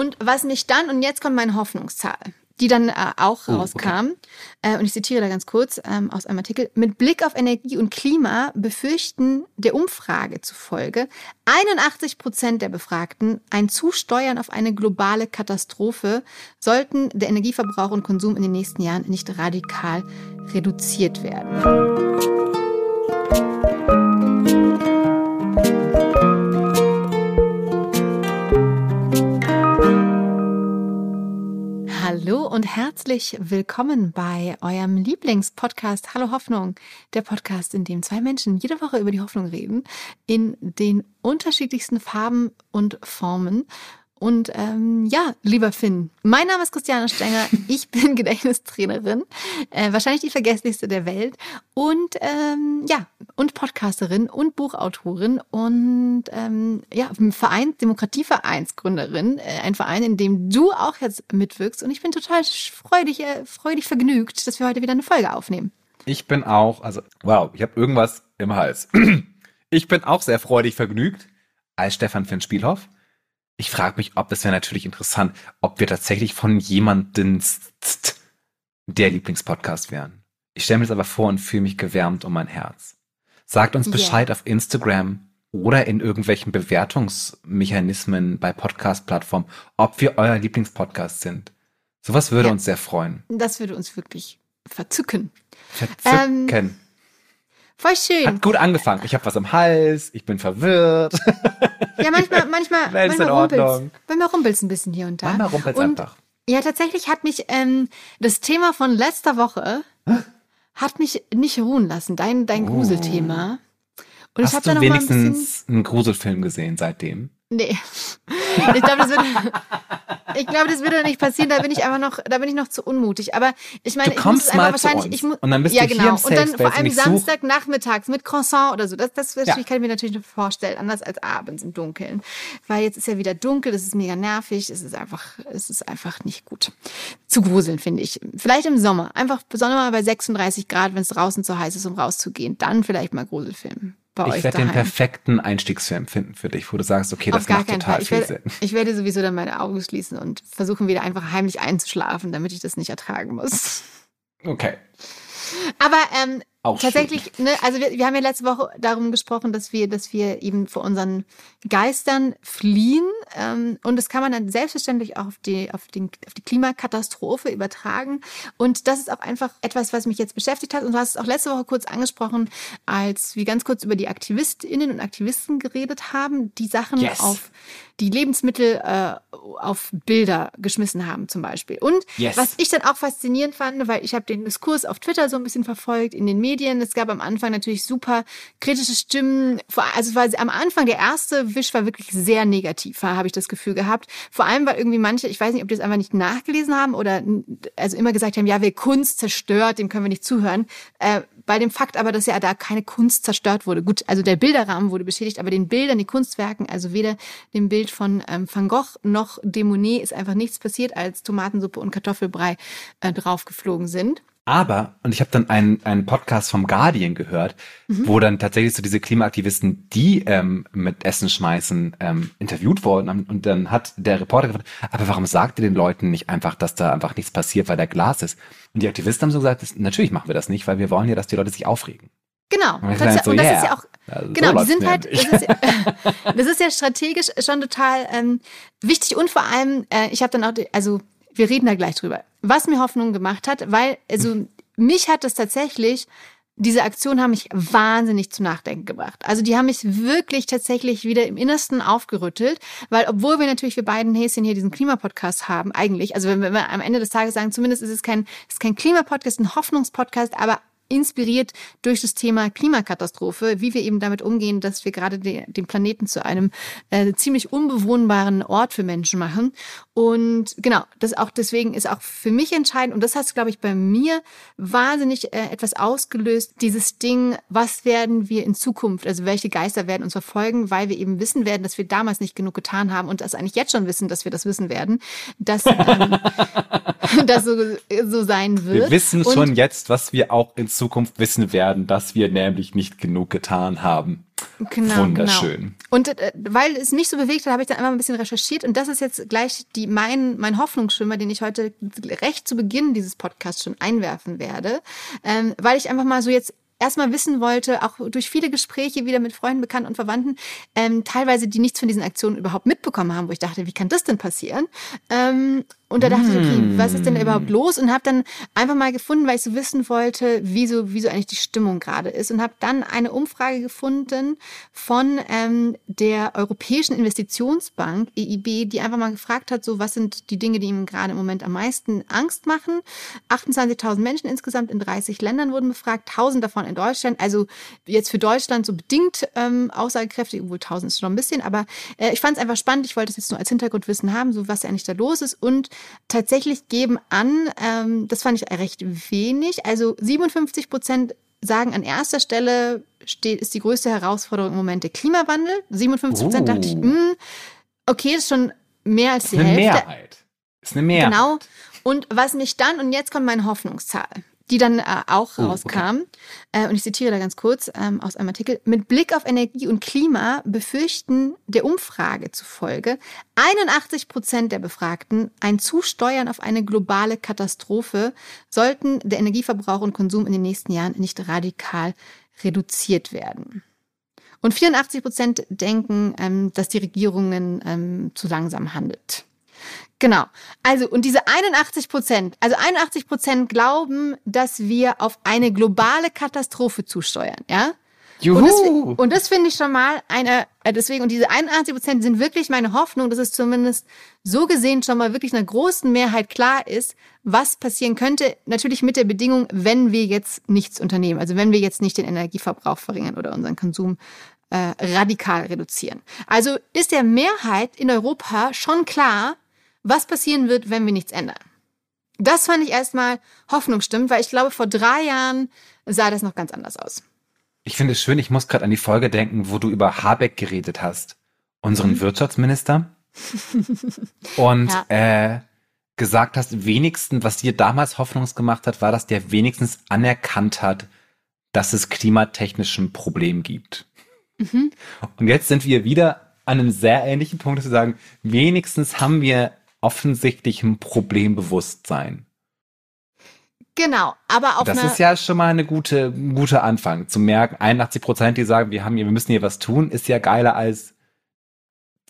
Und was mich dann, und jetzt kommt meine Hoffnungszahl, die dann äh, auch oh, rauskam, okay. äh, und ich zitiere da ganz kurz ähm, aus einem Artikel, mit Blick auf Energie und Klima befürchten der Umfrage zufolge 81 Prozent der Befragten ein Zusteuern auf eine globale Katastrophe, sollten der Energieverbrauch und Konsum in den nächsten Jahren nicht radikal reduziert werden. Hallo und herzlich willkommen bei eurem Lieblingspodcast Hallo Hoffnung, der Podcast, in dem zwei Menschen jede Woche über die Hoffnung reden, in den unterschiedlichsten Farben und Formen. Und ähm, ja, lieber Finn, mein Name ist Christiane Stenger, ich bin Gedächtnistrainerin, äh, wahrscheinlich die vergesslichste der Welt und ähm, ja, und Podcasterin und Buchautorin und ähm, ja, Verein, Demokratievereinsgründerin, äh, ein Verein, in dem du auch jetzt mitwirkst und ich bin total freudig, äh, freudig vergnügt, dass wir heute wieder eine Folge aufnehmen. Ich bin auch, also wow, ich habe irgendwas im Hals. Ich bin auch sehr freudig vergnügt als Stefan Finn Spielhoff ich frage mich, ob es wäre natürlich interessant, ob wir tatsächlich von jemandem der Lieblingspodcast wären. Ich stelle mir das aber vor und fühle mich gewärmt um mein Herz. Sagt uns Bescheid yeah. auf Instagram oder in irgendwelchen Bewertungsmechanismen bei Podcast-Plattformen, ob wir euer Lieblingspodcast sind. Sowas würde ja. uns sehr freuen. Das würde uns wirklich verzücken. Verzücken. Ähm, Voll schön. Hat gut angefangen. Ich habe was im Hals, ich bin verwirrt. Ja, manchmal, manchmal, Welt manchmal rumpelt's. Manchmal rumpelt's ein bisschen hier und da. Manchmal rumpelt's und, einfach. Ja, tatsächlich hat mich ähm, das Thema von letzter Woche hat mich nicht ruhen lassen. Dein, dein oh. Gruselthema. Und Hast ich du da noch wenigstens mal ein bisschen... einen Gruselfilm gesehen seitdem? Nee. Ich glaube, das würde, ich glaube, das würde nicht passieren. Da bin ich einfach noch, da bin ich noch zu unmutig. Aber ich meine, ich muss einfach wahrscheinlich, ich muss, und dann bist ja, du genau. hier im Und dann vor allem Samstagnachmittags mit Croissant oder so. Das, das, das ja. kann ich mir natürlich noch vorstellen, anders als abends im Dunkeln. Weil jetzt ist ja wieder dunkel, das ist mega nervig, es ist einfach, es ist einfach nicht gut. Zu gruseln, finde ich. Vielleicht im Sommer. Einfach besonders mal bei 36 Grad, wenn es draußen zu heiß ist, um rauszugehen. Dann vielleicht mal Gruselfilm bei ich euch. Ich werde den perfekten Einstiegsfilm finden für dich, wo du sagst, okay, das macht total viel Sinn. Ich werde sowieso dann meine Augen schließen und versuchen wieder einfach heimlich einzuschlafen, damit ich das nicht ertragen muss. Okay. Aber ähm, auch Tatsächlich, ne, also wir, wir haben ja letzte Woche darum gesprochen, dass wir, dass wir eben vor unseren Geistern fliehen. Ähm, und das kann man dann selbstverständlich auch auf die, auf, den, auf die Klimakatastrophe übertragen. Und das ist auch einfach etwas, was mich jetzt beschäftigt hat. Und du hast es auch letzte Woche kurz angesprochen, als wir ganz kurz über die AktivistInnen und Aktivisten geredet haben, die Sachen yes. auf die Lebensmittel äh, auf Bilder geschmissen haben zum Beispiel. Und yes. was ich dann auch faszinierend fand, weil ich habe den Diskurs auf Twitter so ein bisschen verfolgt, in den Medien, Medien. Es gab am Anfang natürlich super kritische Stimmen. Also war am Anfang der erste Wisch war wirklich sehr negativ, habe ich das Gefühl gehabt. Vor allem, weil irgendwie manche, ich weiß nicht, ob die es einfach nicht nachgelesen haben oder also immer gesagt haben, ja, wer Kunst zerstört, dem können wir nicht zuhören. Äh, bei dem Fakt aber, dass ja da keine Kunst zerstört wurde. Gut, also der Bilderrahmen wurde beschädigt, aber den Bildern, den Kunstwerken, also weder dem Bild von ähm, Van Gogh noch de Monet ist einfach nichts passiert, als Tomatensuppe und Kartoffelbrei äh, draufgeflogen sind. Aber, und ich habe dann einen, einen Podcast vom Guardian gehört, mhm. wo dann tatsächlich so diese Klimaaktivisten, die ähm, mit Essen schmeißen, ähm, interviewt wurden. Und dann hat der Reporter gefragt, aber warum sagt ihr den Leuten nicht einfach, dass da einfach nichts passiert, weil da Glas ist? Und die Aktivisten haben so gesagt, natürlich machen wir das nicht, weil wir wollen ja, dass die Leute sich aufregen. Genau. Und, das, so, und das yeah. ist ja auch, also genau, so die sind halt, das ist, ja, das ist ja strategisch schon total ähm, wichtig und vor allem, äh, ich habe dann auch, also wir reden da gleich drüber. Was mir Hoffnung gemacht hat, weil, also mich hat das tatsächlich, diese Aktion haben mich wahnsinnig zu nachdenken gebracht. Also die haben mich wirklich tatsächlich wieder im Innersten aufgerüttelt, weil obwohl wir natürlich wir beiden Häschen hier diesen Klimapodcast haben, eigentlich, also wenn wir am Ende des Tages sagen, zumindest ist es kein, ist kein Klimapodcast, ein Hoffnungspodcast, aber inspiriert durch das Thema Klimakatastrophe, wie wir eben damit umgehen, dass wir gerade den, den Planeten zu einem äh, ziemlich unbewohnbaren Ort für Menschen machen. Und genau, das auch deswegen ist auch für mich entscheidend und das hat, glaube ich, bei mir wahnsinnig äh, etwas ausgelöst. Dieses Ding, was werden wir in Zukunft, also welche Geister werden uns verfolgen, weil wir eben wissen werden, dass wir damals nicht genug getan haben und das eigentlich jetzt schon wissen, dass wir das wissen werden, dass ähm, das so, so sein wird. Wir wissen und schon jetzt, was wir auch in Zukunft wissen werden, dass wir nämlich nicht genug getan haben. Genau, Wunderschön. Genau. Und äh, weil es mich so bewegt hat, habe ich dann einfach ein bisschen recherchiert und das ist jetzt gleich die mein mein Hoffnungsschimmer, den ich heute recht zu Beginn dieses Podcasts schon einwerfen werde, ähm, weil ich einfach mal so jetzt erstmal wissen wollte, auch durch viele Gespräche wieder mit Freunden, Bekannten und Verwandten, ähm, teilweise die nichts von diesen Aktionen überhaupt mitbekommen haben, wo ich dachte, wie kann das denn passieren? Ähm, und da dachte ich, okay, was ist denn da überhaupt los? Und habe dann einfach mal gefunden, weil ich so wissen wollte, wieso, wieso eigentlich die Stimmung gerade ist. Und habe dann eine Umfrage gefunden von ähm, der Europäischen Investitionsbank, EIB, die einfach mal gefragt hat, so was sind die Dinge, die ihm gerade im Moment am meisten Angst machen. 28.000 Menschen insgesamt in 30 Ländern wurden befragt, 1000 davon in Deutschland. Also jetzt für Deutschland so bedingt ähm, aussagekräftig, obwohl 1000 ist schon ein bisschen. Aber äh, ich fand es einfach spannend. Ich wollte es jetzt nur als Hintergrundwissen haben, so was eigentlich da los ist. Und tatsächlich geben an, ähm, das fand ich recht wenig, also 57 Prozent sagen, an erster Stelle steht, ist die größte Herausforderung im Moment der Klimawandel. 57 Prozent oh. dachte ich, mh, hm, okay, das ist schon mehr als die eine Hälfte. Mehrheit. Ist eine Mehrheit. Genau. Und was mich dann, und jetzt kommt meine Hoffnungszahl die dann äh, auch oh, rauskam. Okay. Äh, und ich zitiere da ganz kurz ähm, aus einem Artikel. Mit Blick auf Energie und Klima befürchten der Umfrage zufolge 81 Prozent der Befragten ein Zusteuern auf eine globale Katastrophe, sollten der Energieverbrauch und Konsum in den nächsten Jahren nicht radikal reduziert werden. Und 84 Prozent denken, ähm, dass die Regierungen ähm, zu langsam handelt. Genau. Also, und diese 81 Prozent, also 81 Prozent glauben, dass wir auf eine globale Katastrophe zusteuern, ja? Juhu. Und das, das finde ich schon mal eine, äh, deswegen, und diese 81 Prozent sind wirklich meine Hoffnung, dass es zumindest so gesehen schon mal wirklich einer großen Mehrheit klar ist, was passieren könnte. Natürlich mit der Bedingung, wenn wir jetzt nichts unternehmen. Also wenn wir jetzt nicht den Energieverbrauch verringern oder unseren Konsum äh, radikal reduzieren. Also ist der Mehrheit in Europa schon klar, was passieren wird, wenn wir nichts ändern. Das fand ich erstmal hoffnungsstimmend, weil ich glaube, vor drei Jahren sah das noch ganz anders aus. Ich finde es schön, ich muss gerade an die Folge denken, wo du über Habeck geredet hast, unseren mhm. Wirtschaftsminister. und ja. äh, gesagt hast, wenigstens, was dir damals Hoffnungs gemacht hat, war, dass der wenigstens anerkannt hat, dass es klimatechnisch ein Problem gibt. Mhm. Und jetzt sind wir wieder an einem sehr ähnlichen Punkt, dass wir sagen, wenigstens haben wir offensichtlichem Problembewusstsein. Genau, aber auch das ist ja schon mal eine gute, ein guter Anfang zu merken. 81 Prozent, die sagen, wir haben hier, wir müssen hier was tun, ist ja geiler als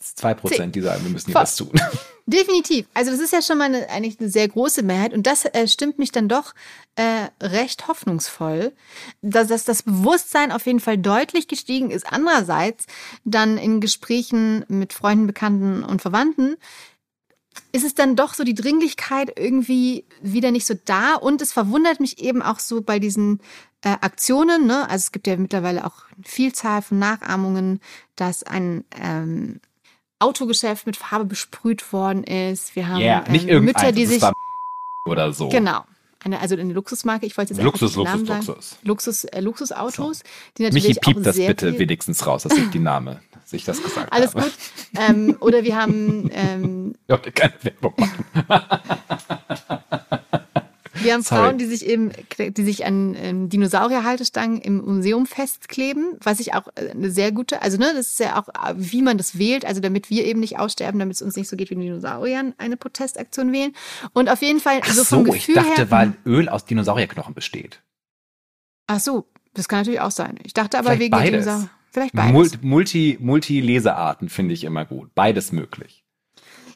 zwei Prozent, die sagen, wir müssen hier Voll. was tun. Definitiv. Also das ist ja schon mal eine, eigentlich eine sehr große Mehrheit und das äh, stimmt mich dann doch äh, recht hoffnungsvoll, dass, dass das Bewusstsein auf jeden Fall deutlich gestiegen ist. Andererseits dann in Gesprächen mit Freunden, Bekannten und Verwandten ist es dann doch so die Dringlichkeit irgendwie wieder nicht so da. Und es verwundert mich eben auch so bei diesen äh, Aktionen. Ne? Also es gibt ja mittlerweile auch eine Vielzahl von Nachahmungen, dass ein ähm, Autogeschäft mit Farbe besprüht worden ist. Wir haben yeah, nicht ähm, Mütter, die sich oder so. Genau. Eine, also eine Luxusmarke, ich wollte jetzt Luxus, Luxus, Namen Luxus. Sagen. Luxus, äh, Luxusautos, so. die natürlich Michi, piept das bitte wenigstens raus, dass ich die Name sich das gesagt Alles habe. gut. Ähm, oder wir haben. Ich wollte keine Werbung machen. Wir haben Sorry. Frauen, die sich eben, die sich an ähm, Dinosaurierhaltestangen im Museum festkleben, was ich auch äh, eine sehr gute, also ne, das ist ja auch, äh, wie man das wählt, also damit wir eben nicht aussterben, damit es uns nicht so geht wie den Dinosauriern, eine Protestaktion wählen. Und auf jeden Fall Ach so vom Gefühl ich dachte, her, weil Öl aus Dinosaurierknochen besteht. Ach so, das kann natürlich auch sein. Ich dachte aber Vielleicht wegen beides. Dinosaurier. Vielleicht beides. Multi, Multi-Lesearten finde ich immer gut. Beides möglich.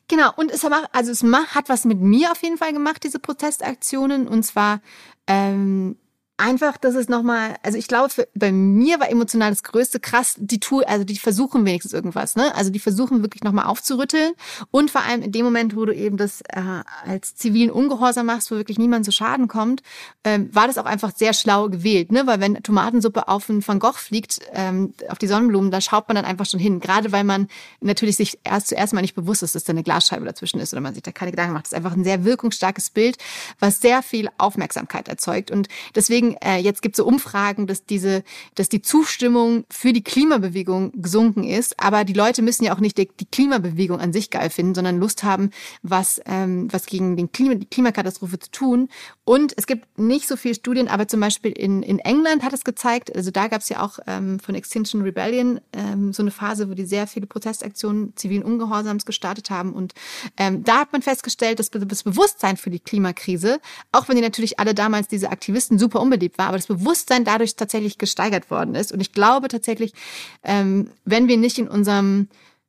Genau, und es, hat, also es hat was mit mir auf jeden Fall gemacht, diese Protestaktionen. Und zwar ähm, einfach, dass es nochmal, also ich glaube, für, bei mir war emotional das größte krass, die tun, also die versuchen wenigstens irgendwas, ne? Also die versuchen wirklich nochmal aufzurütteln und vor allem in dem Moment, wo du eben das äh, als zivilen Ungehorsam machst, wo wirklich niemand zu Schaden kommt, ähm, war das auch einfach sehr schlau gewählt, ne? Weil wenn Tomatensuppe auf einen Van Gogh fliegt, ähm, auf die Sonnenblumen, da schaut man dann einfach schon hin. Gerade weil man natürlich sich erst zuerst mal nicht bewusst ist, dass da eine Glasscheibe dazwischen ist oder man sich da keine Gedanken macht. Das ist einfach ein sehr wirkungsstarkes Bild, was sehr viel Aufmerksamkeit erzeugt und deswegen deswegen, äh, jetzt gibt es so Umfragen, dass diese, dass die Zustimmung für die Klimabewegung gesunken ist. Aber die Leute müssen ja auch nicht die, die Klimabewegung an sich geil finden, sondern Lust haben, was, ähm, was gegen den Klima, die Klimakatastrophe zu tun. Und es gibt nicht so viele Studien, aber zum Beispiel in, in England hat es gezeigt, also da gab es ja auch ähm, von Extinction Rebellion ähm, so eine Phase, wo die sehr viele Protestaktionen zivilen Ungehorsams gestartet haben. Und ähm, da hat man festgestellt, dass das Bewusstsein für die Klimakrise, auch wenn die natürlich alle damals diese Aktivisten super unbeliebt war, aber das Bewusstsein dadurch tatsächlich gesteigert worden ist. Und ich glaube tatsächlich, ähm, wenn wir nicht in unserem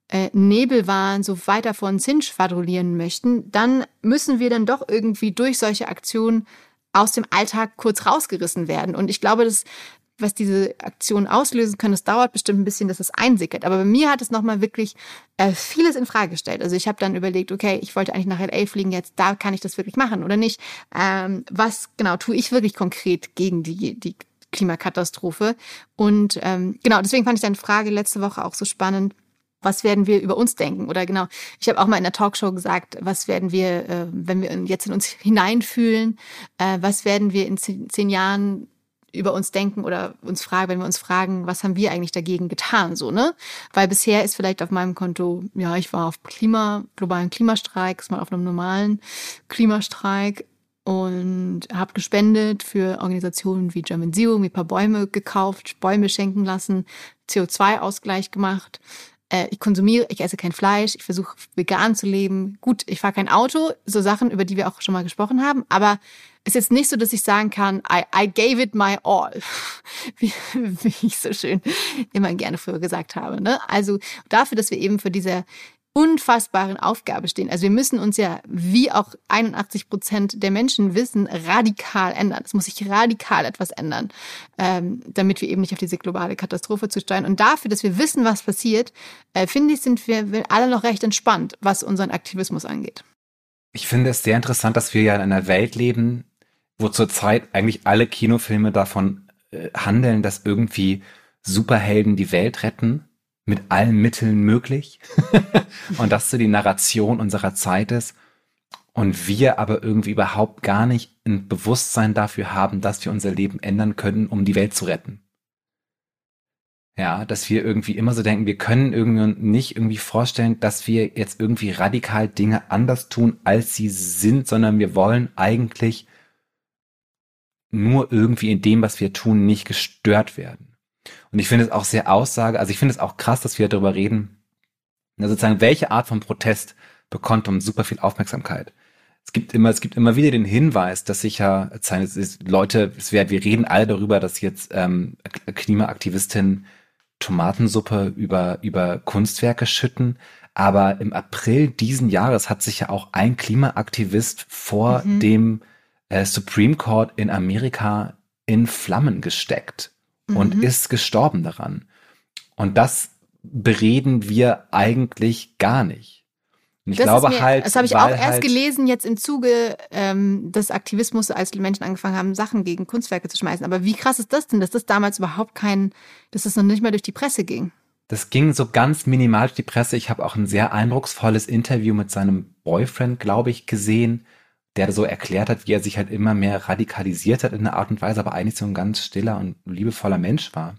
äh, Nebelwahn so weiter vor uns hin schwadronieren möchten, dann müssen wir dann doch irgendwie durch solche Aktionen aus dem Alltag kurz rausgerissen werden. Und ich glaube, dass was diese Aktion auslösen können, das dauert bestimmt ein bisschen, dass es einsickert. Aber bei mir hat es nochmal wirklich äh, vieles in Frage gestellt. Also ich habe dann überlegt, okay, ich wollte eigentlich nach LA fliegen, jetzt da kann ich das wirklich machen oder nicht. Ähm, was genau tue ich wirklich konkret gegen die, die Klimakatastrophe? Und ähm, genau, deswegen fand ich deine Frage letzte Woche auch so spannend was werden wir über uns denken? Oder genau, ich habe auch mal in der Talkshow gesagt, was werden wir, äh, wenn wir jetzt in uns hineinfühlen, äh, was werden wir in zehn, zehn Jahren über uns denken oder uns fragen, wenn wir uns fragen, was haben wir eigentlich dagegen getan, so, ne? Weil bisher ist vielleicht auf meinem Konto, ja, ich war auf Klima, globalen Klimastreik, mal auf einem normalen Klimastreik und habe gespendet für Organisationen wie German Zero, mir ein paar Bäume gekauft, Bäume schenken lassen, CO2-Ausgleich gemacht. Äh, ich konsumiere, ich esse kein Fleisch, ich versuche vegan zu leben. Gut, ich fahre kein Auto, so Sachen, über die wir auch schon mal gesprochen haben, aber ist jetzt nicht so, dass ich sagen kann, I, I gave it my all, wie, wie ich so schön immer gerne früher gesagt habe. Ne? Also dafür, dass wir eben für diese unfassbaren Aufgabe stehen. Also wir müssen uns ja, wie auch 81 Prozent der Menschen wissen, radikal ändern. Es muss sich radikal etwas ändern, ähm, damit wir eben nicht auf diese globale Katastrophe zusteuern. Und dafür, dass wir wissen, was passiert, äh, finde ich, sind wir alle noch recht entspannt, was unseren Aktivismus angeht. Ich finde es sehr interessant, dass wir ja in einer Welt leben, wo zurzeit eigentlich alle Kinofilme davon äh, handeln, dass irgendwie Superhelden die Welt retten, mit allen Mitteln möglich. und das so die Narration unserer Zeit ist. Und wir aber irgendwie überhaupt gar nicht ein Bewusstsein dafür haben, dass wir unser Leben ändern können, um die Welt zu retten. Ja, dass wir irgendwie immer so denken, wir können irgendwie nicht irgendwie vorstellen, dass wir jetzt irgendwie radikal Dinge anders tun, als sie sind, sondern wir wollen eigentlich nur irgendwie in dem, was wir tun, nicht gestört werden. Und ich finde es auch sehr aussage, also ich finde es auch krass, dass wir darüber reden, na, sozusagen, welche Art von Protest bekommt um super viel Aufmerksamkeit. Es gibt immer, es gibt immer wieder den Hinweis, dass sich ja es ist, Leute, es wird, wir reden alle darüber, dass jetzt ähm, Klimaaktivistinnen Tomatensuppe über über Kunstwerke schütten, aber im April diesen Jahres hat sich ja auch ein Klimaaktivist vor mhm. dem äh, Supreme Court in Amerika in Flammen gesteckt mhm. und ist gestorben daran. Und das bereden wir eigentlich gar nicht. Und ich das glaube mir, halt. Das habe ich auch erst halt gelesen, jetzt im Zuge ähm, des Aktivismus, als die Menschen angefangen haben, Sachen gegen Kunstwerke zu schmeißen. Aber wie krass ist das denn, dass das damals überhaupt kein, dass das noch nicht mal durch die Presse ging? Das ging so ganz minimal durch die Presse. Ich habe auch ein sehr eindrucksvolles Interview mit seinem Boyfriend, glaube ich, gesehen, der so erklärt hat, wie er sich halt immer mehr radikalisiert hat in einer Art und Weise, aber eigentlich so ein ganz stiller und liebevoller Mensch war.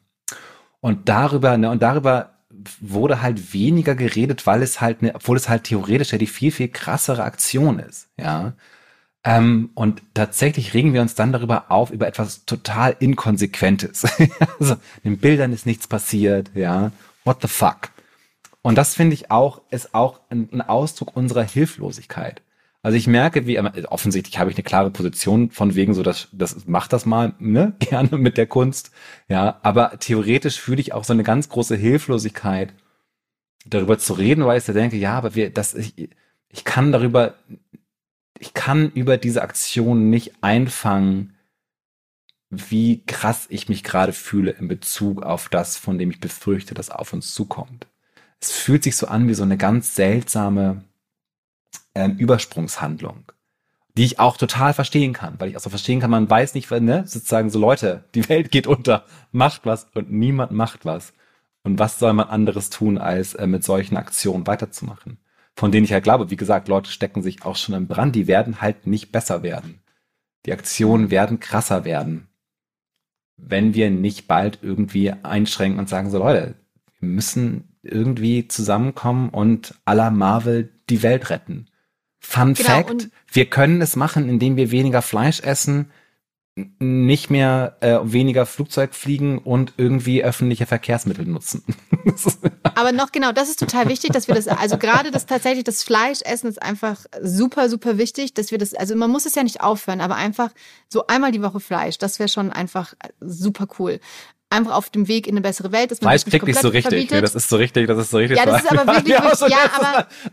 Und darüber, ne, und darüber wurde halt weniger geredet, weil es halt, ne, obwohl es halt theoretisch ja die viel, viel krassere Aktion ist, ja. Ähm, und tatsächlich regen wir uns dann darüber auf, über etwas total Inkonsequentes. also, den Bildern ist nichts passiert, ja. What the fuck? Und das finde ich auch, ist auch ein, ein Ausdruck unserer Hilflosigkeit. Also ich merke, wie offensichtlich habe ich eine klare Position von wegen so, dass das macht das mal ne gerne mit der Kunst, ja. Aber theoretisch fühle ich auch so eine ganz große Hilflosigkeit, darüber zu reden, weil ich da denke, ja, aber wir, das ich, ich kann darüber, ich kann über diese Aktion nicht einfangen, wie krass ich mich gerade fühle in Bezug auf das, von dem ich befürchte, dass auf uns zukommt. Es fühlt sich so an wie so eine ganz seltsame ähm, Übersprungshandlung, die ich auch total verstehen kann, weil ich auch so verstehen kann, man weiß nicht, ne, sozusagen so Leute, die Welt geht unter, macht was und niemand macht was. Und was soll man anderes tun, als äh, mit solchen Aktionen weiterzumachen? Von denen ich halt glaube, wie gesagt, Leute stecken sich auch schon im Brand, die werden halt nicht besser werden. Die Aktionen werden krasser werden. wenn wir nicht bald irgendwie einschränken und sagen so, Leute, wir müssen irgendwie zusammenkommen und aller Marvel die Welt retten. Fun genau, Fact, wir können es machen, indem wir weniger Fleisch essen, nicht mehr äh, weniger Flugzeug fliegen und irgendwie öffentliche Verkehrsmittel nutzen. Aber noch genau, das ist total wichtig, dass wir das, also gerade das tatsächlich, das Fleischessen ist einfach super, super wichtig, dass wir das, also man muss es ja nicht aufhören, aber einfach so einmal die Woche Fleisch, das wäre schon einfach super cool einfach auf dem Weg in eine bessere Welt. Dass man Weiß klickt nicht so richtig. Nee, das ist so richtig, das ist so richtig. Ja, das ist aber wirklich, ja, wirklich, ja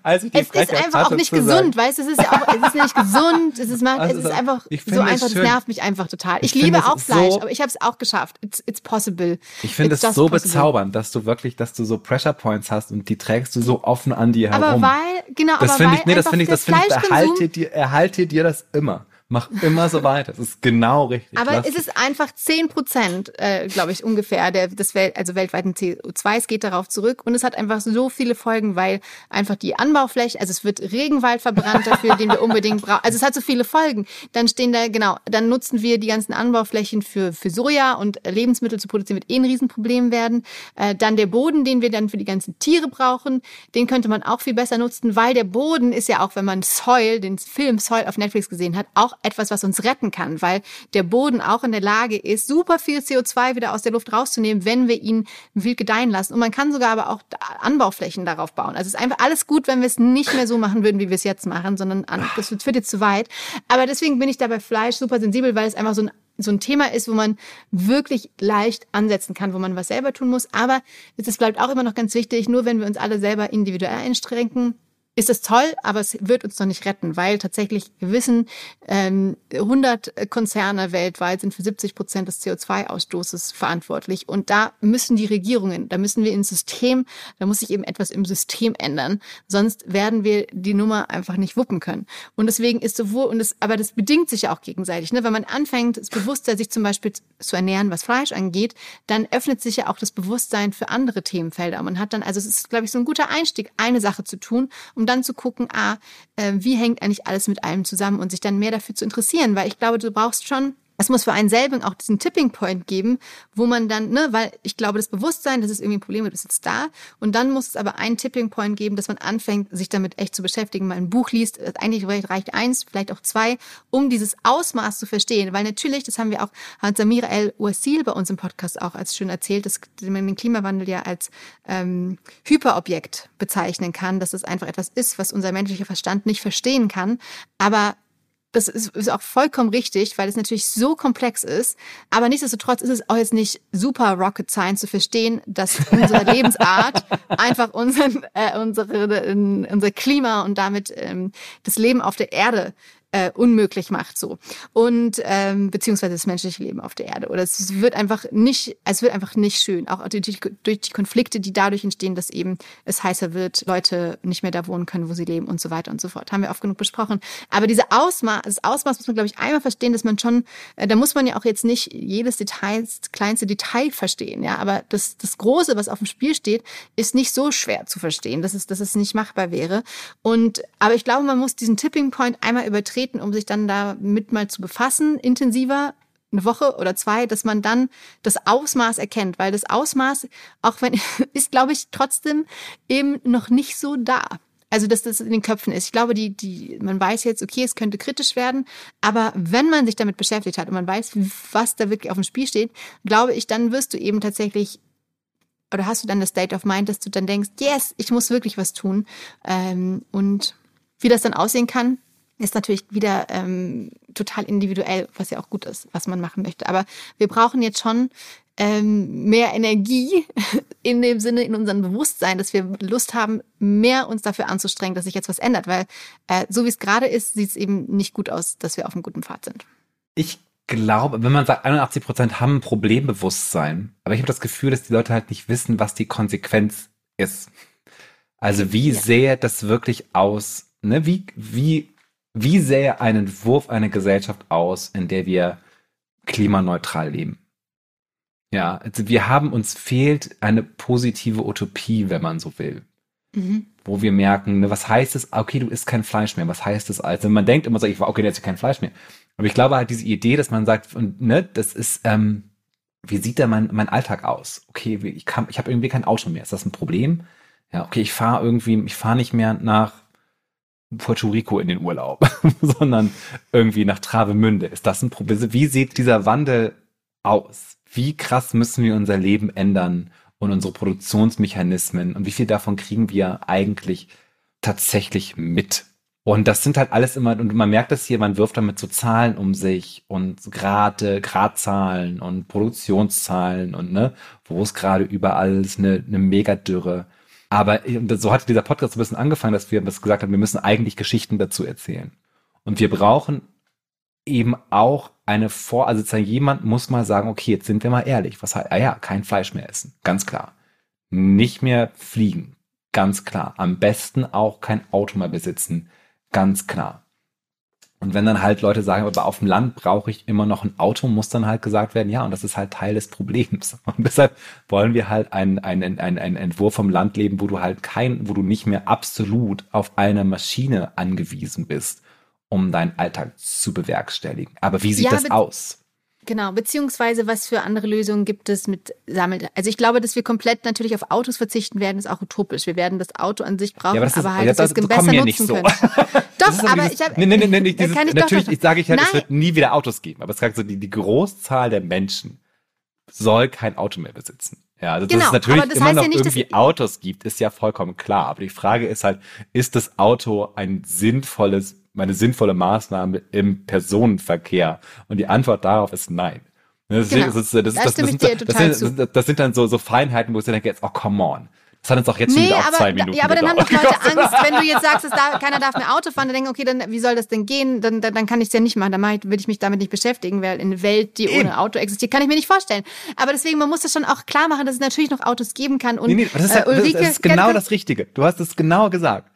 aber es ist einfach auch nicht gesund, weißt du, es ist ja auch, es ist nicht gesund, es ist, also, es ist einfach so einfach, das nervt mich einfach total. Ich, ich liebe auch Fleisch, so, aber ich habe es auch geschafft. It's, it's possible. Ich finde es so possible. bezaubernd, dass du wirklich, dass du so Pressure Points hast und die trägst du so offen an dir herum. Aber weil, genau, das aber weil ich, nee, das finde ich, das finde ich, erhalte dir, erhalte dir das immer. Mach immer so weiter. Das ist genau richtig. Aber Lass es ist einfach zehn Prozent, äh, glaube ich, ungefähr der, des Welt, also weltweiten CO2. Es geht darauf zurück und es hat einfach so viele Folgen, weil einfach die Anbaufläche, also es wird Regenwald verbrannt dafür, den wir unbedingt brauchen. Also es hat so viele Folgen. Dann stehen da, genau, dann nutzen wir die ganzen Anbauflächen für, für Soja und Lebensmittel zu produzieren, wird eh ein Riesenproblem werden. Äh, dann der Boden, den wir dann für die ganzen Tiere brauchen, den könnte man auch viel besser nutzen, weil der Boden ist ja auch, wenn man Soil, den Film Soil auf Netflix gesehen hat, auch etwas, was uns retten kann, weil der Boden auch in der Lage ist, super viel CO2 wieder aus der Luft rauszunehmen, wenn wir ihn wild gedeihen lassen. Und man kann sogar aber auch Anbauflächen darauf bauen. Also es ist einfach alles gut, wenn wir es nicht mehr so machen würden, wie wir es jetzt machen, sondern das führt jetzt zu weit. Aber deswegen bin ich da bei Fleisch super sensibel, weil es einfach so ein so ein Thema ist, wo man wirklich leicht ansetzen kann, wo man was selber tun muss. Aber es bleibt auch immer noch ganz wichtig, nur wenn wir uns alle selber individuell einstrengen, ist es toll, aber es wird uns noch nicht retten, weil tatsächlich wir wissen, ähm, 100 Konzerne weltweit sind für 70 Prozent des CO2-Ausstoßes verantwortlich. Und da müssen die Regierungen, da müssen wir ins System, da muss sich eben etwas im System ändern. Sonst werden wir die Nummer einfach nicht wuppen können. Und deswegen ist sowohl, und das, aber das bedingt sich ja auch gegenseitig. Ne? Wenn man anfängt, das Bewusstsein sich zum Beispiel zu ernähren, was Fleisch angeht, dann öffnet sich ja auch das Bewusstsein für andere Themenfelder. Man hat dann, also es ist, glaube ich, so ein guter Einstieg, eine Sache zu tun, um um dann zu gucken, ah, äh, wie hängt eigentlich alles mit allem zusammen und sich dann mehr dafür zu interessieren, weil ich glaube, du brauchst schon es muss für einen selber auch diesen Tipping Point geben, wo man dann, ne, weil ich glaube, das Bewusstsein, dass es irgendwie ein Problem gibt, ist jetzt da. Und dann muss es aber einen Tipping Point geben, dass man anfängt, sich damit echt zu beschäftigen, mal ein Buch liest. Eigentlich reicht eins, vielleicht auch zwei, um dieses Ausmaß zu verstehen. Weil natürlich, das haben wir auch Samira El Ouassil bei uns im Podcast auch als schön erzählt, dass man den Klimawandel ja als ähm, Hyperobjekt bezeichnen kann, dass es einfach etwas ist, was unser menschlicher Verstand nicht verstehen kann. Aber das ist, ist auch vollkommen richtig, weil es natürlich so komplex ist. Aber nichtsdestotrotz ist es auch jetzt nicht super Rocket Science zu verstehen, dass unsere Lebensart einfach unseren, äh, unsere, unser Klima und damit ähm, das Leben auf der Erde äh, unmöglich macht so. Und ähm, beziehungsweise das menschliche Leben auf der Erde. Oder es wird einfach nicht es wird einfach nicht schön. Auch durch die, durch die Konflikte die dadurch entstehen dass eben es heißer wird Leute nicht mehr da wohnen können wo sie leben und so weiter und so fort. Haben wir oft genug besprochen. Aber diese Ausmaß das Ausmaß muss man glaube ich einmal verstehen dass man schon äh, da muss man ja auch jetzt nicht jedes Detail kleinste Detail verstehen ja. Aber das das große was auf dem Spiel steht ist nicht so schwer zu verstehen dass es dass es nicht machbar wäre. Und aber ich glaube man muss diesen Tipping Point einmal übertreten treten, um sich dann damit mal zu befassen, intensiver, eine Woche oder zwei, dass man dann das Ausmaß erkennt, weil das Ausmaß, auch wenn, ist, glaube ich, trotzdem eben noch nicht so da. Also, dass das in den Köpfen ist. Ich glaube, die, die, man weiß jetzt, okay, es könnte kritisch werden, aber wenn man sich damit beschäftigt hat und man weiß, was da wirklich auf dem Spiel steht, glaube ich, dann wirst du eben tatsächlich oder hast du dann das State of Mind, dass du dann denkst, yes, ich muss wirklich was tun. Ähm, und wie das dann aussehen kann, ist natürlich wieder ähm, total individuell, was ja auch gut ist, was man machen möchte. Aber wir brauchen jetzt schon ähm, mehr Energie in dem Sinne, in unserem Bewusstsein, dass wir Lust haben, mehr uns dafür anzustrengen, dass sich jetzt was ändert. Weil äh, so wie es gerade ist, sieht es eben nicht gut aus, dass wir auf einem guten Pfad sind. Ich glaube, wenn man sagt, 81 Prozent haben ein Problembewusstsein, aber ich habe das Gefühl, dass die Leute halt nicht wissen, was die Konsequenz ist. Also wie ja. sähe das wirklich aus? Ne? Wie, wie wie sähe ein Entwurf einer Gesellschaft aus, in der wir klimaneutral leben? Ja, also wir haben uns fehlt eine positive Utopie, wenn man so will. Mhm. Wo wir merken, ne, was heißt es, okay, du isst kein Fleisch mehr, was heißt es also? Man denkt immer so, ich war, okay, jetzt kein Fleisch mehr. Aber ich glaube halt diese Idee, dass man sagt, und, ne, das ist, ähm, wie sieht da mein, mein Alltag aus? Okay, ich, kann, ich habe irgendwie kein Auto mehr. Ist das ein Problem? Ja, okay, ich fahre irgendwie, ich fahre nicht mehr nach Puerto Rico in den Urlaub, sondern irgendwie nach Travemünde. Ist das ein Problem? Wie sieht dieser Wandel aus? Wie krass müssen wir unser Leben ändern und unsere Produktionsmechanismen und wie viel davon kriegen wir eigentlich tatsächlich mit? Und das sind halt alles immer, und man merkt das hier, man wirft damit so Zahlen um sich und Grade, Gradzahlen und Produktionszahlen und ne, wo es gerade überall ist eine, eine Megadürre. Aber so hat dieser Podcast so ein bisschen angefangen, dass wir das gesagt haben, wir müssen eigentlich Geschichten dazu erzählen. Und wir brauchen eben auch eine Vor, also jemand muss mal sagen, okay, jetzt sind wir mal ehrlich, was heißt, ah ja, kein Fleisch mehr essen, ganz klar. Nicht mehr fliegen, ganz klar. Am besten auch kein Auto mehr besitzen, Ganz klar. Und wenn dann halt Leute sagen, aber auf dem Land brauche ich immer noch ein Auto, muss dann halt gesagt werden, ja, und das ist halt Teil des Problems. Und deshalb wollen wir halt einen, einen, einen, einen Entwurf vom Land leben, wo du halt kein, wo du nicht mehr absolut auf eine Maschine angewiesen bist, um deinen Alltag zu bewerkstelligen. Aber wie sieht ja, das aus? Genau, beziehungsweise was für andere Lösungen gibt es mit Sammel. Also ich glaube, dass wir komplett natürlich auf Autos verzichten werden, ist auch utopisch. Wir werden das Auto an sich brauchen, ja, aber, ist, aber halt ja, das, das besser nutzen nicht so. können. doch, aber dieses, ich habe. Nee, nee, nee, nee, dieses, ich natürlich, ich sage ich halt, Nein. es wird nie wieder Autos geben. Aber es sagt so, die, die Großzahl der Menschen soll kein Auto mehr besitzen. Ja, also dass genau, es natürlich das immer noch ja nicht, irgendwie Autos gibt, ist ja vollkommen klar. Aber die Frage ist halt, ist das Auto ein sinnvolles meine sinnvolle Maßnahme im Personenverkehr? Und die Antwort darauf ist nein. Das, sind, dann so, so Feinheiten, wo ich denke, jetzt, oh, come on. Das hat uns auch jetzt nee, wieder auf zwei Minuten Ja, aber dann haben doch Leute Angst, wenn du jetzt sagst, dass da, keiner darf mehr Auto fahren, dann denken, okay, dann wie soll das denn gehen? Dann, dann, dann kann ich es ja nicht machen. Dann mach ich, will ich mich damit nicht beschäftigen, weil in Welt, die ohne Auto existiert, kann ich mir nicht vorstellen. Aber deswegen, man muss das schon auch klar machen, dass es natürlich noch Autos geben kann. Und nee, nee, das ist, äh, Ulrike, das ist genau das Richtige. Du hast es genau gesagt.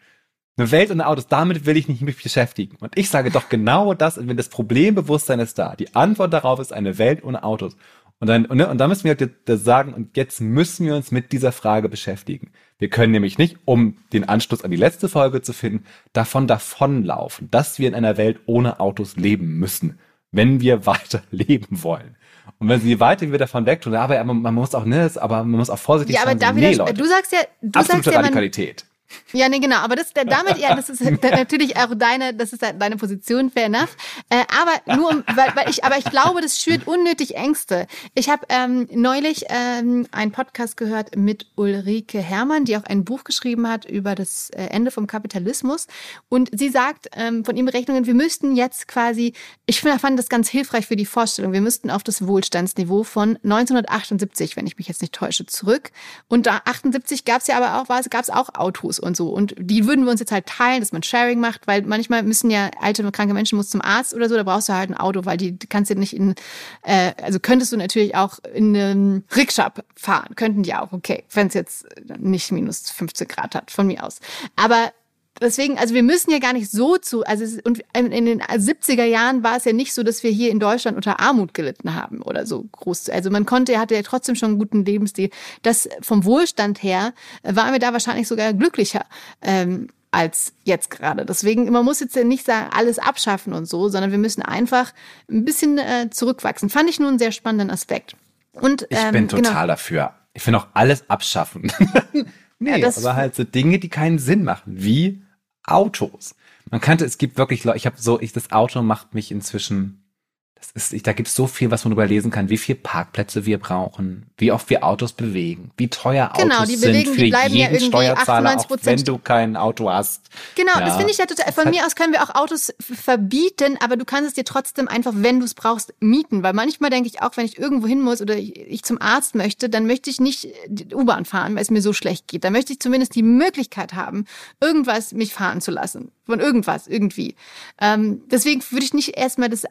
Eine Welt ohne Autos, damit will ich nicht mich beschäftigen. Und ich sage doch genau das, wenn das Problembewusstsein ist da. Die Antwort darauf ist eine Welt ohne Autos. Und dann, und, ne, und dann müssen wir halt sagen, und jetzt müssen wir uns mit dieser Frage beschäftigen. Wir können nämlich nicht, um den Anschluss an die letzte Folge zu finden, davon davonlaufen, dass wir in einer Welt ohne Autos leben müssen, wenn wir weiter leben wollen. Und wenn sie weiter wieder davon weg tun, aber man, man muss auch, ne, aber man muss auch vorsichtig sein. Ja, aber da wieder, nee, Leute, du sagst ja, du absolute sagst ja, Radikalität. Ja, nee, genau. Aber das, damit, ja, das ist natürlich auch deine, das ist deine Position, fair enough. Äh, aber nur, weil, weil ich, aber ich glaube, das schürt unnötig Ängste. Ich habe ähm, neulich ähm, einen Podcast gehört mit Ulrike Herrmann, die auch ein Buch geschrieben hat über das äh, Ende vom Kapitalismus. Und sie sagt ähm, von ihren Berechnungen, wir müssten jetzt quasi, ich fand das ganz hilfreich für die Vorstellung, wir müssten auf das Wohlstandsniveau von 1978, wenn ich mich jetzt nicht täusche, zurück. Und da 78 gab es ja aber auch, gab es auch Autos und so. Und die würden wir uns jetzt halt teilen, dass man Sharing macht, weil manchmal müssen ja alte und kranke Menschen muss zum Arzt oder so, da brauchst du halt ein Auto, weil die kannst du nicht in, äh, also könntest du natürlich auch in einem Rikscha fahren, könnten die auch, okay, wenn es jetzt nicht minus 15 Grad hat, von mir aus. Aber deswegen, also wir müssen ja gar nicht so zu, also und in den 70er Jahren war es ja nicht so, dass wir hier in Deutschland unter Armut gelitten haben oder so groß. Also man konnte, hatte ja trotzdem schon einen guten Lebensstil. Das vom Wohlstand her äh, waren wir da wahrscheinlich sogar glücklicher. Ähm, als jetzt gerade. Deswegen, man muss jetzt ja nicht sagen, alles abschaffen und so, sondern wir müssen einfach ein bisschen äh, zurückwachsen. Fand ich nur einen sehr spannenden Aspekt. Und, ähm, ich bin genau. total genau. dafür. Ich finde auch alles abschaffen. nee, ja, aber halt so Dinge, die keinen Sinn machen, wie Autos. Man könnte, es gibt wirklich, ich habe so, ich das Auto macht mich inzwischen das ist, ich, da gibt es so viel, was man darüber lesen kann, wie viele Parkplätze wir brauchen, wie oft wir Autos bewegen, wie teuer Autos genau, die bewegen, sind für jeden ja Steuerzahler, auch wenn du kein Auto hast. Genau, ja, das finde ich ja total. Von mir aus können wir auch Autos verbieten, aber du kannst es dir trotzdem einfach, wenn du es brauchst, mieten. Weil manchmal denke ich auch, wenn ich irgendwo hin muss oder ich, ich zum Arzt möchte, dann möchte ich nicht U-Bahn fahren, weil es mir so schlecht geht. Dann möchte ich zumindest die Möglichkeit haben, irgendwas mich fahren zu lassen. Von irgendwas, irgendwie. Ähm, deswegen würde ich nicht erstmal das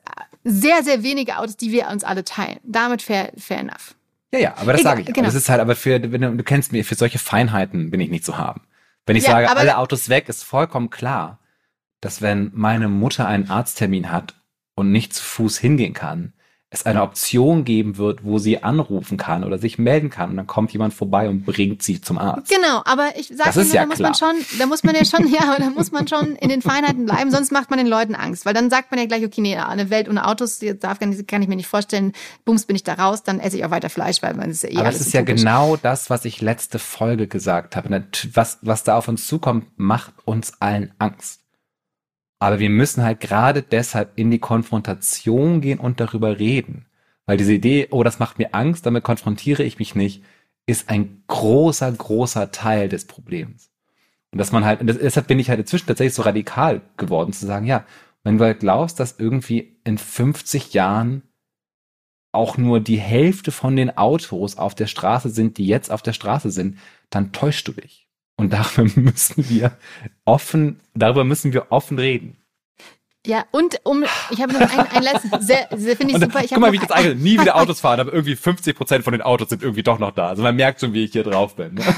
sehr, sehr wenige Autos, die wir uns alle teilen. Damit fair, fair enough. Ja, ja, aber das sage ich. Genau. Aber das ist halt, aber für, wenn du, du kennst mich, für solche Feinheiten bin ich nicht zu haben. Wenn ich ja, sage, alle Autos weg, ist vollkommen klar, dass wenn meine Mutter einen Arzttermin hat und nicht zu Fuß hingehen kann, es eine Option geben wird, wo sie anrufen kann oder sich melden kann und dann kommt jemand vorbei und bringt sie zum Arzt. Genau, aber ich sage ja da muss man schon, da muss man ja schon, ja, da muss man schon in den Feinheiten bleiben, sonst macht man den Leuten Angst, weil dann sagt man ja gleich, okay, nee, eine Welt ohne Autos, darf kann, kann ich mir nicht vorstellen, bums bin ich da raus, dann esse ich auch weiter Fleisch, weil man ist ja eh Aber es ist ja genau das, was ich letzte Folge gesagt habe. Was, was da auf uns zukommt, macht uns allen Angst. Aber wir müssen halt gerade deshalb in die Konfrontation gehen und darüber reden. Weil diese Idee, oh, das macht mir Angst, damit konfrontiere ich mich nicht, ist ein großer, großer Teil des Problems. Und dass man halt, und deshalb bin ich halt inzwischen tatsächlich so radikal geworden, zu sagen, ja, wenn du halt glaubst, dass irgendwie in 50 Jahren auch nur die Hälfte von den Autos auf der Straße sind, die jetzt auf der Straße sind, dann täuschst du dich. Und darüber müssen wir offen, darüber müssen wir offen reden. Ja, und um, ich habe noch ein, ein letztes, sehr, sehr finde ich super. Ich guck mal, wie ich das eigentlich nie wieder Autos fahren, aber irgendwie 50 Prozent von den Autos sind irgendwie doch noch da. Also man merkt schon, wie ich hier drauf bin. Ne?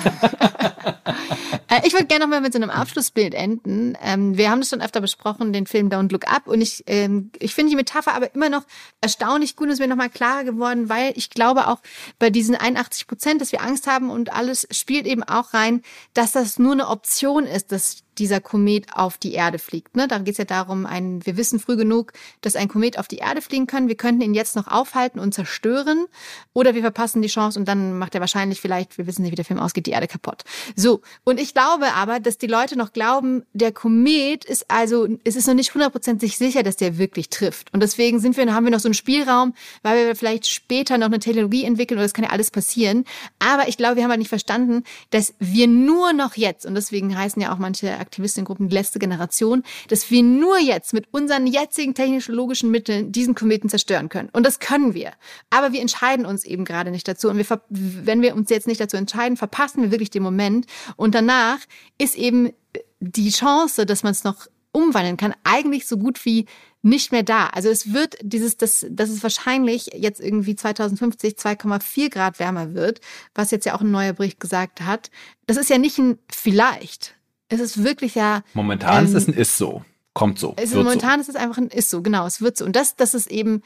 Äh, ich würde gerne noch mal mit so einem Abschlussbild enden. Ähm, wir haben das schon öfter besprochen, den Film Don't Look Up. Und ich, ähm, ich finde die Metapher aber immer noch erstaunlich gut. Und ist mir noch mal klarer geworden, weil ich glaube auch bei diesen 81 Prozent, dass wir Angst haben und alles spielt eben auch rein, dass das nur eine Option ist, dass dieser Komet auf die Erde fliegt. Ne? Da geht es ja darum, ein, wir wissen früh genug, dass ein Komet auf die Erde fliegen kann. Wir könnten ihn jetzt noch aufhalten und zerstören oder wir verpassen die Chance und dann macht er wahrscheinlich vielleicht, wir wissen nicht, wie der Film ausgeht, die Erde kaputt. So, und ich glaube aber, dass die Leute noch glauben, der Komet ist also, es ist noch nicht hundertprozentig sicher, dass der wirklich trifft. Und deswegen sind wir, haben wir noch so einen Spielraum, weil wir vielleicht später noch eine Technologie entwickeln oder das kann ja alles passieren. Aber ich glaube, wir haben halt nicht verstanden, dass wir nur noch jetzt, und deswegen heißen ja auch manche Aktivistengruppen die letzte Generation, dass wir nur jetzt mit unseren jetzigen technologischen Mitteln diesen Kometen zerstören können. Und das können wir. Aber wir entscheiden uns eben gerade nicht dazu. Und wir, wenn wir uns jetzt nicht dazu entscheiden, verpassen wir wirklich den Moment. Und danach ist eben die Chance, dass man es noch umwandeln kann, eigentlich so gut wie nicht mehr da. Also es wird dieses, das, das ist wahrscheinlich jetzt irgendwie 2050 2,4 Grad wärmer wird, was jetzt ja auch ein neuer Bericht gesagt hat. Das ist ja nicht ein vielleicht, es ist wirklich ja. Momentan ähm, ist es ein Ist so. Kommt so. Es ist, momentan so. ist es einfach ein Ist so, genau. Es wird so. Und das, dass es eben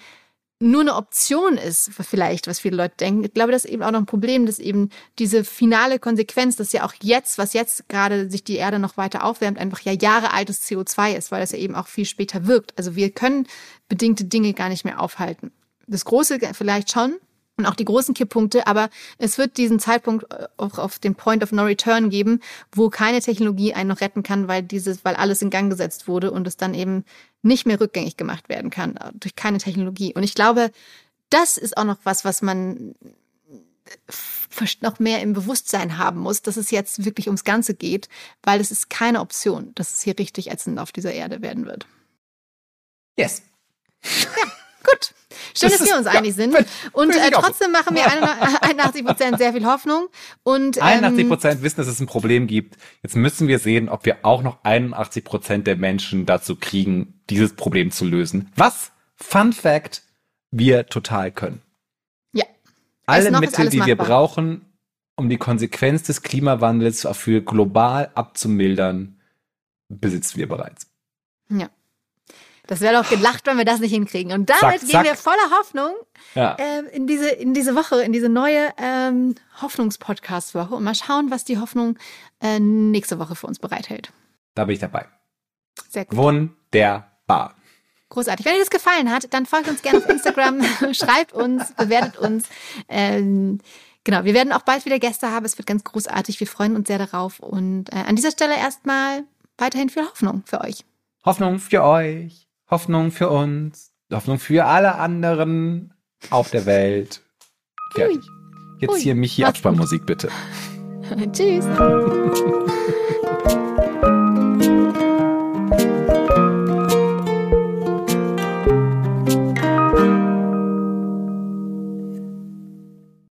nur eine Option ist, vielleicht, was viele Leute denken. Ich glaube, das ist eben auch noch ein Problem, dass eben diese finale Konsequenz, dass ja auch jetzt, was jetzt gerade sich die Erde noch weiter aufwärmt, einfach ja Jahre altes CO2 ist, weil das ja eben auch viel später wirkt. Also wir können bedingte Dinge gar nicht mehr aufhalten. Das Große vielleicht schon, und auch die großen Kipppunkte, aber es wird diesen Zeitpunkt äh, auch auf dem Point of No Return geben, wo keine Technologie einen noch retten kann, weil dieses, weil alles in Gang gesetzt wurde und es dann eben nicht mehr rückgängig gemacht werden kann äh, durch keine Technologie. Und ich glaube, das ist auch noch was, was man äh, noch mehr im Bewusstsein haben muss, dass es jetzt wirklich ums Ganze geht, weil es ist keine Option, dass es hier richtig ätzend auf dieser Erde werden wird. Yes. Ja. Gut. Schön, das dass wir uns ja, einig sind. Und äh, trotzdem machen wir 81 Prozent sehr viel Hoffnung. Und, ähm, 81 Prozent wissen, dass es ein Problem gibt. Jetzt müssen wir sehen, ob wir auch noch 81 Prozent der Menschen dazu kriegen, dieses Problem zu lösen. Was? Fun Fact, wir total können. Ja. Alle Mittel, die wir brauchen, um die Konsequenz des Klimawandels für global abzumildern, besitzen wir bereits. Ja. Das wäre doch gelacht, wenn wir das nicht hinkriegen. Und damit zack, zack. gehen wir voller Hoffnung ja. äh, in, diese, in diese Woche, in diese neue ähm, Hoffnungspodcast-Woche und mal schauen, was die Hoffnung äh, nächste Woche für uns bereithält. Da bin ich dabei. Sehr gut. Wunderbar. Großartig. Wenn euch das gefallen hat, dann folgt uns gerne auf Instagram, schreibt uns, bewertet uns. Ähm, genau, wir werden auch bald wieder Gäste haben. Es wird ganz großartig. Wir freuen uns sehr darauf. Und äh, an dieser Stelle erstmal weiterhin viel Hoffnung für euch. Hoffnung für euch. Hoffnung für uns, Hoffnung für alle anderen auf der Welt. Fertig. Jetzt Ui. hier Michi Abspannmusik bitte. Tschüss.